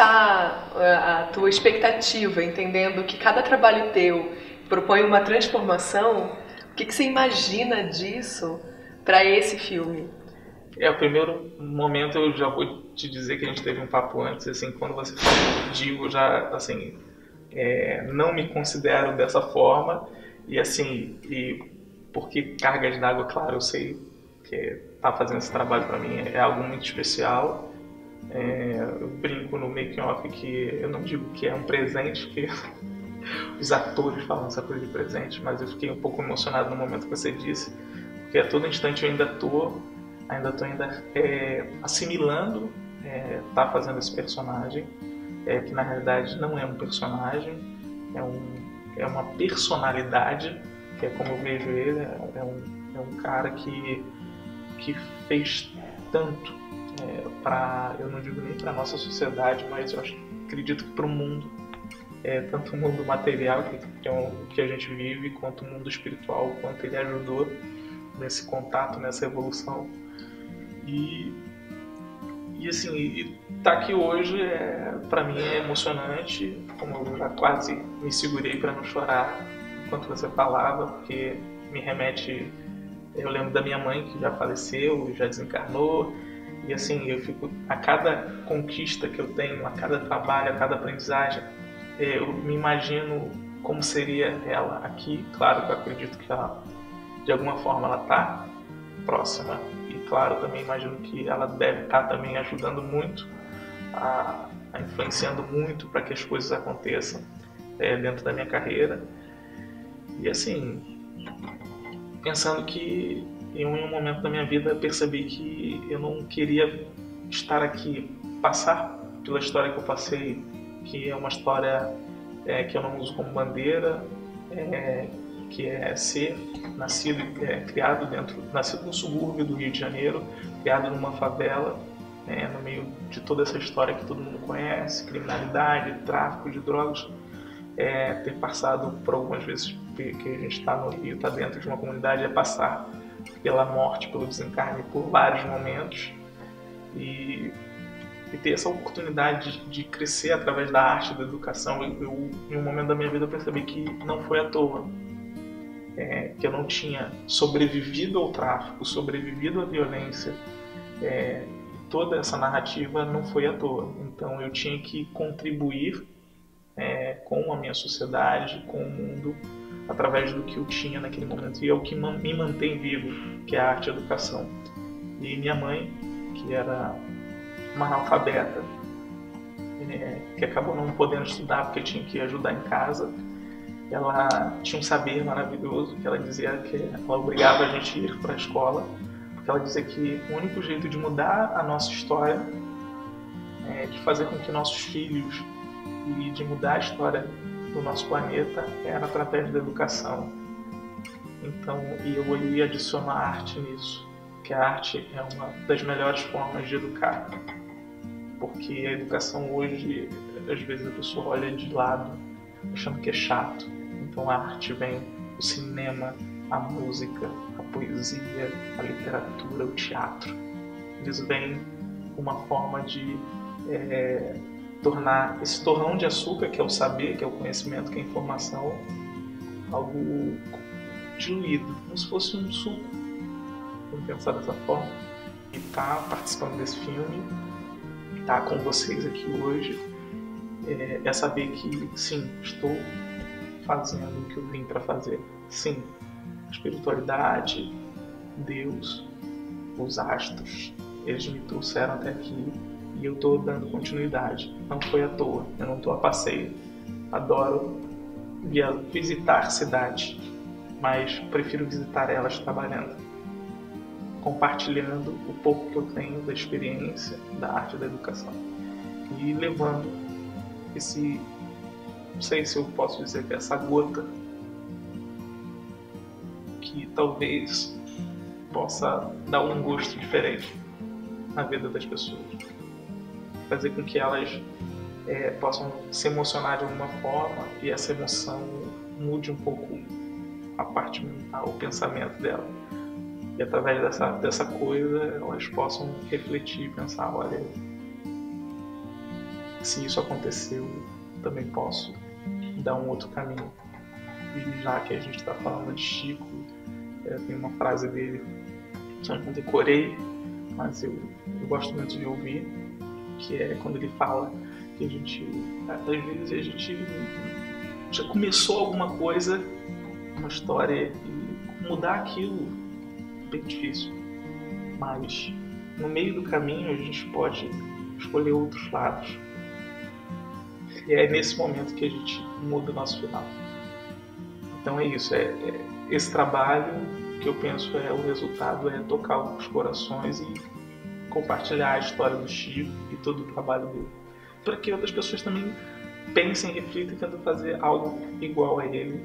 como é tá a tua expectativa, entendendo que cada trabalho teu propõe uma transformação? O que, que você imagina disso para esse filme? É, o primeiro momento eu já vou te dizer que a gente teve um papo antes, assim, quando você fala digo, já, assim, é, não me considero dessa forma, e assim, e porque Cargas d'Água, claro, eu sei que tá fazendo esse trabalho para mim é algo muito especial. É, eu brinco no making off que eu não digo que é um presente, que os atores falam essa coisa de presente, mas eu fiquei um pouco emocionado no momento que você disse, porque a todo instante eu ainda tô, ainda tô ainda é, assimilando, é, tá fazendo esse personagem, é, que na realidade não é um personagem, é, um, é uma personalidade, que é como eu vejo ele, é, é um, é um cara que que fez tanto é, para, eu não digo nem para nossa sociedade, mas eu acho, acredito que para o mundo, é, tanto o mundo material que, é o que a gente vive, quanto o mundo espiritual, quanto ele ajudou nesse contato, nessa evolução. E, e assim, estar tá aqui hoje é, para mim é emocionante, como eu já quase me segurei para não chorar enquanto você falava, porque me remete eu lembro da minha mãe que já faleceu, já desencarnou, e assim, eu fico a cada conquista que eu tenho, a cada trabalho, a cada aprendizagem, é, eu me imagino como seria ela aqui. Claro que eu acredito que ela, de alguma forma ela está próxima. E claro, também imagino que ela deve estar tá também ajudando muito, a, a influenciando muito para que as coisas aconteçam é, dentro da minha carreira. E assim, pensando que em um momento da minha vida percebi que eu não queria estar aqui, passar pela história que eu passei, que é uma história é, que eu não uso como bandeira, é, que é ser nascido, é, criado dentro, nascido no subúrbio do Rio de Janeiro, criado numa favela, é, no meio de toda essa história que todo mundo conhece, criminalidade, tráfico de drogas, é, ter passado por algumas vezes que, que a gente está no Rio, está dentro de uma comunidade, é passar pela morte, pelo desencarne, por vários momentos e, e ter essa oportunidade de, de, crescer através da arte, da educação. Eu, eu, em um momento da minha vida, eu percebi que não foi à toa. É, que eu não tinha sobrevivido ao tráfico, sobrevivido à violência, é, toda essa narrativa não foi à toa. Então eu tinha que contribuir é, com a minha sociedade, com o mundo, através do que eu tinha naquele momento. E é o que me mantém vivo, que é a arte e a educação. E minha mãe, que era uma analfabeta, é, que acabou não podendo estudar porque tinha que ajudar em casa, ela tinha um saber maravilhoso que ela dizia que ela obrigava a gente a ir para a escola, porque ela dizia que o único jeito de mudar a nossa história é de fazer com que nossos filhos e de mudar a história do nosso planeta era através da educação. Então, e eu ia adicionar arte nisso, que a arte é uma das melhores formas de educar. Porque a educação hoje, às vezes a pessoa olha de lado, achando que é chato. Então a arte vem o cinema, a música, a poesia, a literatura, o teatro. Eles vêm uma forma de é, tornar esse torrão de açúcar, que é o saber, que é o conhecimento, que é a informação, algo diluído, como se fosse um suco. Vamos pensar dessa forma. E tá participando desse filme, tá com vocês aqui hoje, é, é saber que, sim, estou fazendo o que eu vim para fazer. Sim, espiritualidade, Deus, os astros, eles me trouxeram até aqui e eu estou dando continuidade. Não foi à toa, eu não estou a passeio. Adoro visitar cidades, mas prefiro visitar elas trabalhando, compartilhando o pouco que eu tenho da experiência, da arte da educação e levando esse, não sei se eu posso dizer que é essa gota que talvez possa dar um gosto diferente na vida das pessoas fazer com que elas é, possam se emocionar de alguma forma e essa emoção mude um pouco a parte mental, o pensamento dela. E através dessa, dessa coisa elas possam refletir e pensar, olha, se isso aconteceu, também posso dar um outro caminho. E já que a gente está falando de Chico, é, tem uma frase dele que eu não decorei, mas eu, eu gosto muito de ouvir, que é quando ele fala que a gente, às vezes a gente já começou alguma coisa, uma história, e mudar aquilo é bem difícil. Mas no meio do caminho a gente pode escolher outros lados. E é nesse momento que a gente muda o nosso final. Então é isso, é, é esse trabalho que eu penso é o resultado é tocar os corações e compartilhar a história do Chico e todo o trabalho dele, para que outras pessoas também pensem, reflitam e tentem fazer algo igual a ele.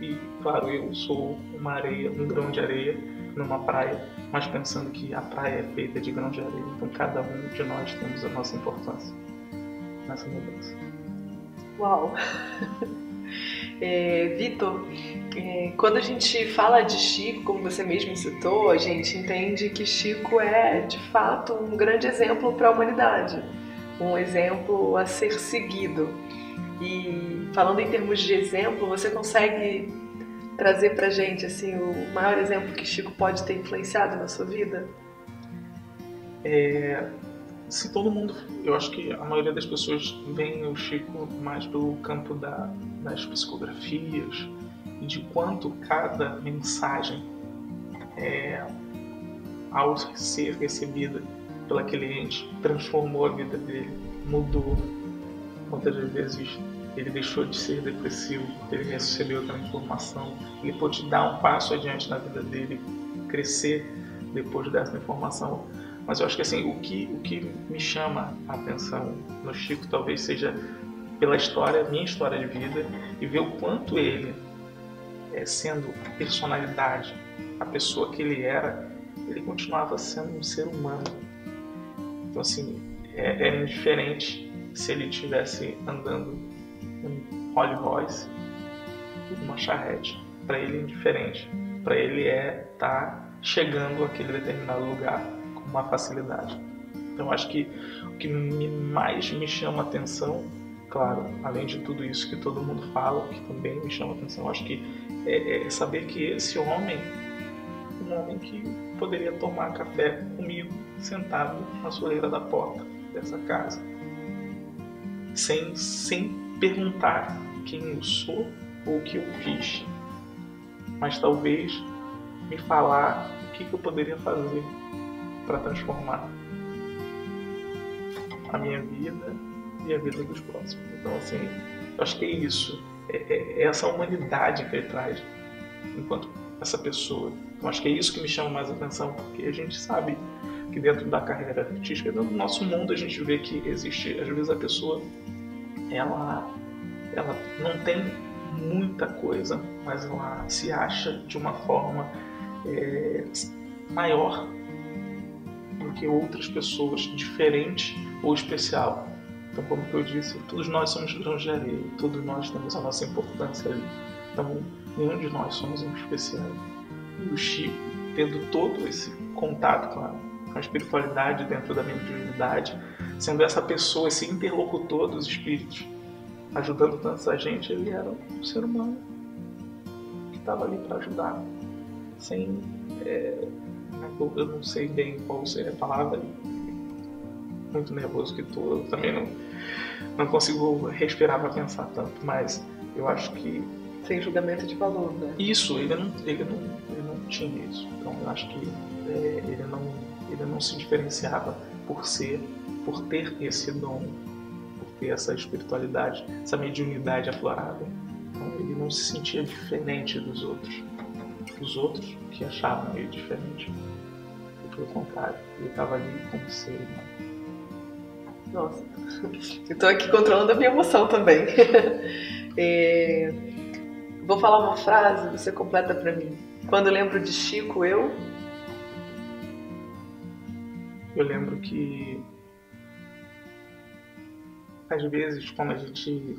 E claro, eu sou uma areia, um grão de areia numa praia, mas pensando que a praia é feita de grão de areia, então cada um de nós temos a nossa importância nessa mudança. Uau! É, Vitor, é, quando a gente fala de Chico, como você mesmo citou, a gente entende que Chico é de fato um grande exemplo para a humanidade, um exemplo a ser seguido. E falando em termos de exemplo, você consegue trazer para gente assim o maior exemplo que Chico pode ter influenciado na sua vida? É, se todo mundo, eu acho que a maioria das pessoas vem o Chico mais pelo campo da, das psicografias e de quanto cada mensagem, é, ao ser recebida pela cliente, transformou a vida dele, mudou. Quantas vezes ele deixou de ser depressivo, ele recebeu aquela informação, ele pôde dar um passo adiante na vida dele, crescer depois dessa informação mas eu acho que assim, o que, o que me chama a atenção no Chico talvez seja pela história, minha história de vida, e ver o quanto ele, é, sendo a personalidade, a pessoa que ele era, ele continuava sendo um ser humano. Então assim, é, é indiferente se ele estivesse andando em Rolls Royce uma charrete. Para ele é indiferente. Para ele é estar tá chegando àquele determinado lugar uma facilidade. Então acho que o que mais me chama atenção, claro, além de tudo isso que todo mundo fala, que também me chama atenção, acho que é, é saber que esse homem, um homem que poderia tomar café comigo sentado na soleira da porta dessa casa, sem, sem perguntar quem eu sou ou o que eu fiz, mas talvez me falar o que eu poderia fazer para transformar a minha vida e a vida dos próximos. Então, assim, eu acho que é isso. É, é, é essa humanidade que ele traz enquanto essa pessoa. Então, acho que é isso que me chama mais atenção, porque a gente sabe que dentro da carreira artística, dentro do nosso mundo, a gente vê que existe, às vezes, a pessoa, ela, ela não tem muita coisa, mas ela se acha de uma forma é, maior que outras pessoas, diferente ou especial. Então, como eu disse, todos nós somos areia, todos nós temos a nossa importância ali. Então, nenhum de nós somos um especial. E o Chico, tendo todo esse contato com a, com a espiritualidade dentro da mediunidade, sendo essa pessoa, esse interlocutor dos espíritos, ajudando tanta gente, ele era um ser humano que estava ali para ajudar, sem é, eu não sei bem qual seria a palavra, muito nervoso que tô, eu também não, não consigo respirar para pensar tanto, mas eu acho que sem julgamento de valor, né? Isso, ele não, ele não, ele não tinha isso. Então eu acho que é, ele não, ele não se diferenciava por ser, por ter esse dom, por ter essa espiritualidade, essa mediunidade aflorada. Então ele não se sentia diferente dos outros, dos outros que achavam ele diferente pelo contrário, ele estava ali como ser humano. Nossa, estou aqui controlando a minha emoção também. é... Vou falar uma frase, você completa para mim. Quando lembro de Chico, eu. Eu lembro que. Às vezes, quando a gente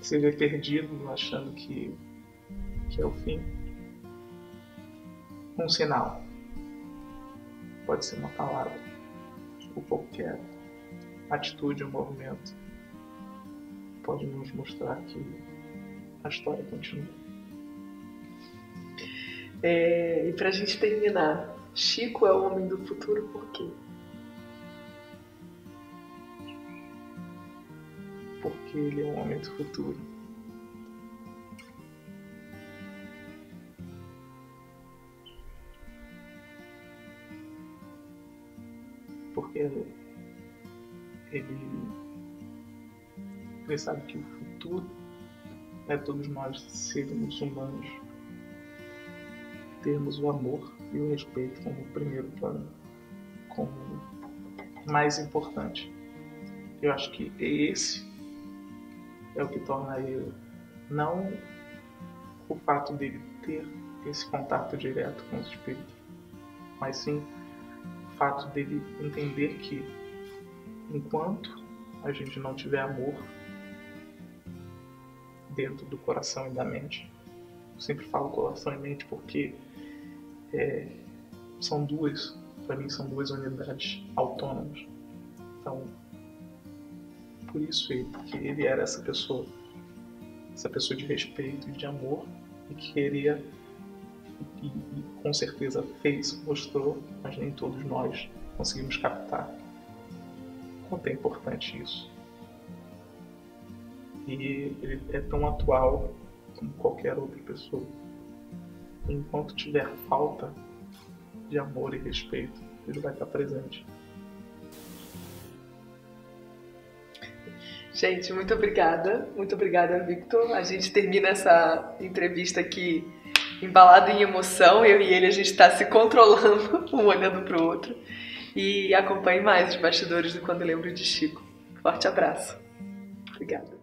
se vê perdido, achando que, que é o fim, um sinal pode ser uma palavra, ou qualquer, atitude, um movimento, pode nos mostrar que a história continua. É, e para a gente terminar, Chico é o homem do futuro por quê? Porque ele é um homem do futuro. Porque ele, ele sabe que o futuro é todos nós sermos humanos termos o amor e o respeito como primeiro plano, como mais importante. Eu acho que esse é o que torna ele não o fato dele ter esse contato direto com os espíritos, mas sim fato dele entender que enquanto a gente não tiver amor dentro do coração e da mente, eu sempre falo coração e mente porque é, são duas, para mim são duas unidades autônomas. Então, por isso ele, porque ele era essa pessoa, essa pessoa de respeito e de amor e que queria e, e com certeza fez, mostrou, mas nem todos nós conseguimos captar quanto é importante isso. E ele é tão atual como qualquer outra pessoa enquanto tiver falta de amor e respeito, ele vai estar presente. Gente, muito obrigada. Muito obrigada, Victor. A gente termina essa entrevista aqui embalado em emoção. Eu e ele, a gente está se controlando, um olhando para o outro. E acompanhe mais os bastidores do Quando Lembro de Chico. Forte abraço. Obrigada.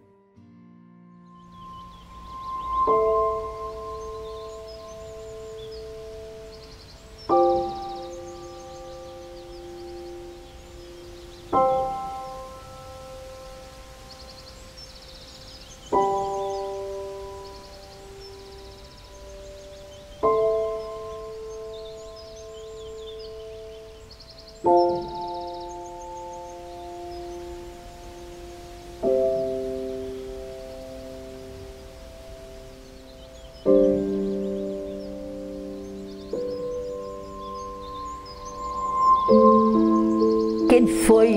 Foi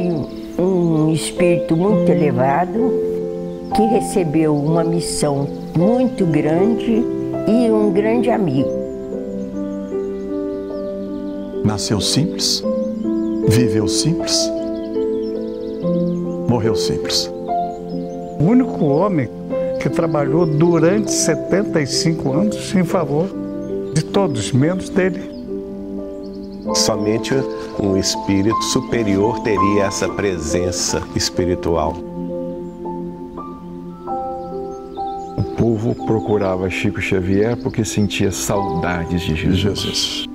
um espírito muito elevado que recebeu uma missão muito grande e um grande amigo. Nasceu simples, viveu simples, morreu simples. O único homem que trabalhou durante 75 anos em favor de todos, menos dele. Somente um espírito superior teria essa presença espiritual. O povo procurava Chico Xavier porque sentia saudades de Jesus. Jesus.